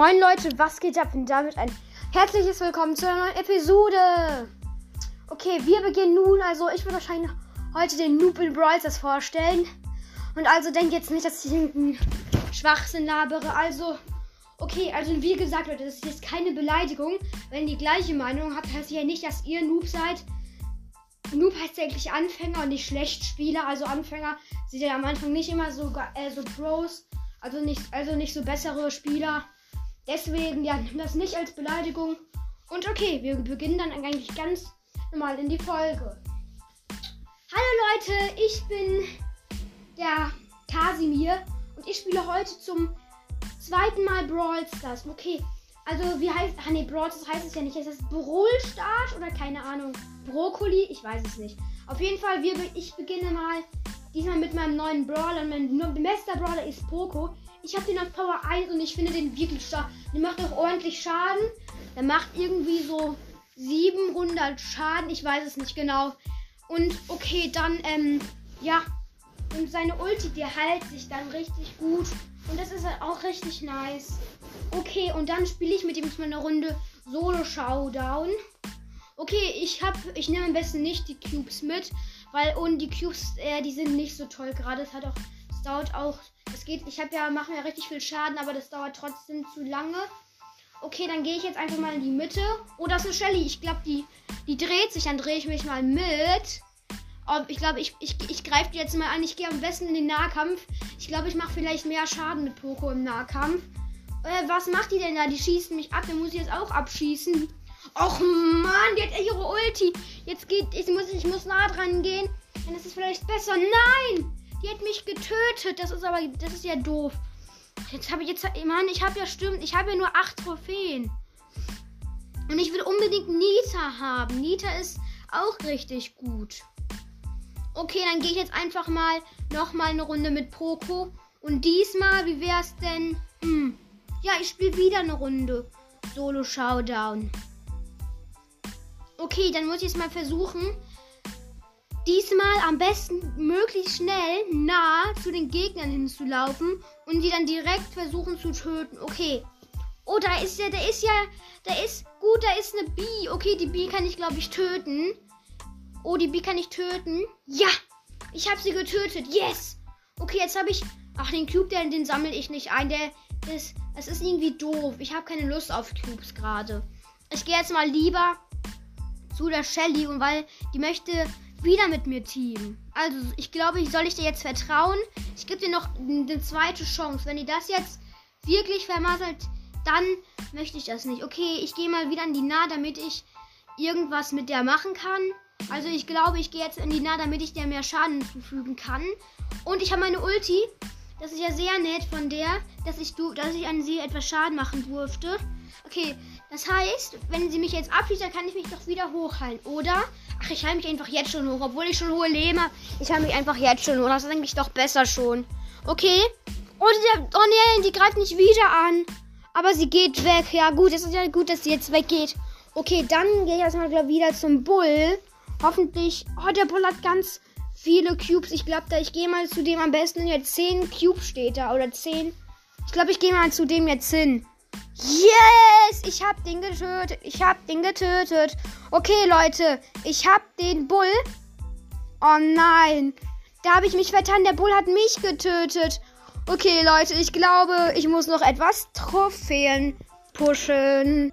Moin Leute, was geht ab? Und damit ein herzliches Willkommen zu einer neuen Episode. Okay, wir beginnen nun. Also, ich würde wahrscheinlich heute den Noob in Brawl Stars vorstellen. Und also denkt jetzt nicht, dass ich irgendeinen Schwachsinn labere. Also, okay, also wie gesagt, Leute, das ist jetzt keine Beleidigung. Wenn ihr die gleiche Meinung habt, heißt ja nicht, dass ihr Noob seid. Noob heißt ja eigentlich Anfänger und nicht Schlechtspieler. Also Anfänger sind ja am Anfang nicht immer so, äh, so Pros. Also nicht, also nicht so bessere Spieler. Deswegen, ja, nimm das nicht als Beleidigung. Und okay, wir beginnen dann eigentlich ganz normal in die Folge. Hallo Leute, ich bin der Kasimir und ich spiele heute zum zweiten Mal Brawl Stars. Okay, also wie heißt, ah nee, Brawl Stars heißt es ja nicht. Ist das Brawl Stars oder keine Ahnung? Brokkoli? Ich weiß es nicht. Auf jeden Fall, wir, ich beginne mal diesmal mit meinem neuen Brawler. Mein bester Brawler ist Poco. Ich habe den auf Power 1 und ich finde den wirklich stark. Der macht auch ordentlich Schaden. Der macht irgendwie so 700 Schaden. Ich weiß es nicht genau. Und okay, dann, ähm, ja. Und seine Ulti, die hält sich dann richtig gut. Und das ist halt auch richtig nice. Okay, und dann spiele ich mit ihm mal eine Runde Solo Showdown. Okay, ich habe, ich nehme am besten nicht die Cubes mit, weil und die Cubes, äh, die sind nicht so toll gerade. Es hat auch, es dauert auch es geht, ich habe ja, mache ja richtig viel Schaden, aber das dauert trotzdem zu lange. Okay, dann gehe ich jetzt einfach mal in die Mitte. Oh, das ist eine Shelly. Ich glaube, die, die dreht sich. Dann drehe ich mich mal mit. Oh, ich glaube, ich, ich, ich greife die jetzt mal an. Ich gehe am besten in den Nahkampf. Ich glaube, ich mache vielleicht mehr Schaden mit Poco im Nahkampf. Äh, was macht die denn da? Die schießt mich ab. Dann muss ich jetzt auch abschießen. Och Mann, die hat ihre Ulti. Jetzt geht, ich muss, ich muss nah dran gehen. Dann ist es vielleicht besser. Nein! Die hat mich getötet. Das ist aber, das ist ja doof. Jetzt habe ich jetzt, Mann, ich habe ja stimmt, ich habe ja nur acht Trophäen. Und ich will unbedingt Nita haben. Nita ist auch richtig gut. Okay, dann gehe ich jetzt einfach mal noch mal eine Runde mit Poco. Und diesmal, wie wäre es denn? Hm. Ja, ich spiele wieder eine Runde. Solo Showdown. Okay, dann muss ich es mal versuchen. Diesmal am besten möglichst schnell nah zu den Gegnern hinzulaufen und die dann direkt versuchen zu töten. Okay. Oh, da ist ja, da ist ja, da ist, gut, da ist eine B. Okay, die B kann ich, glaube ich, töten. Oh, die B kann ich töten. Ja, ich habe sie getötet. Yes. Okay, jetzt habe ich, ach, den Cube, den, den sammle ich nicht ein. Der, das, das ist irgendwie doof. Ich habe keine Lust auf Cubes gerade. Ich gehe jetzt mal lieber zu der Shelly und weil die möchte wieder mit mir Team. Also, ich glaube, ich soll ich dir jetzt vertrauen. Ich gebe dir noch eine zweite Chance. Wenn ihr das jetzt wirklich vermasselt, dann möchte ich das nicht. Okay, ich gehe mal wieder in die Nah, damit ich irgendwas mit der machen kann. Also ich glaube, ich gehe jetzt in die Nah, damit ich der mehr Schaden zufügen kann. Und ich habe meine Ulti. Das ist ja sehr nett von der, dass ich, dass ich an sie etwas Schaden machen durfte. Okay, das heißt, wenn sie mich jetzt abschießt, dann kann ich mich doch wieder hochheilen, oder? Ach, ich heile mich einfach jetzt schon hoch, obwohl ich schon hohe Leben habe. Ich heile mich einfach jetzt schon hoch. Das ist eigentlich doch besser schon. Okay. Oh, die, oh nee, die greift nicht wieder an. Aber sie geht weg. Ja, gut, es ist ja gut, dass sie jetzt weggeht. Okay, dann gehe ich erstmal glaub, wieder zum Bull. Hoffentlich. Oh, der Bull hat ganz viele Cubes. Ich glaube, da ich gehe mal zu dem am besten. Jetzt 10 Cubes steht da. Oder 10. Ich glaube, ich gehe mal zu dem jetzt hin. Yes! Ich hab den getötet. Ich hab den getötet. Okay, Leute. Ich hab den Bull. Oh nein. Da habe ich mich vertan. Der Bull hat mich getötet. Okay, Leute. Ich glaube, ich muss noch etwas Trophäen pushen.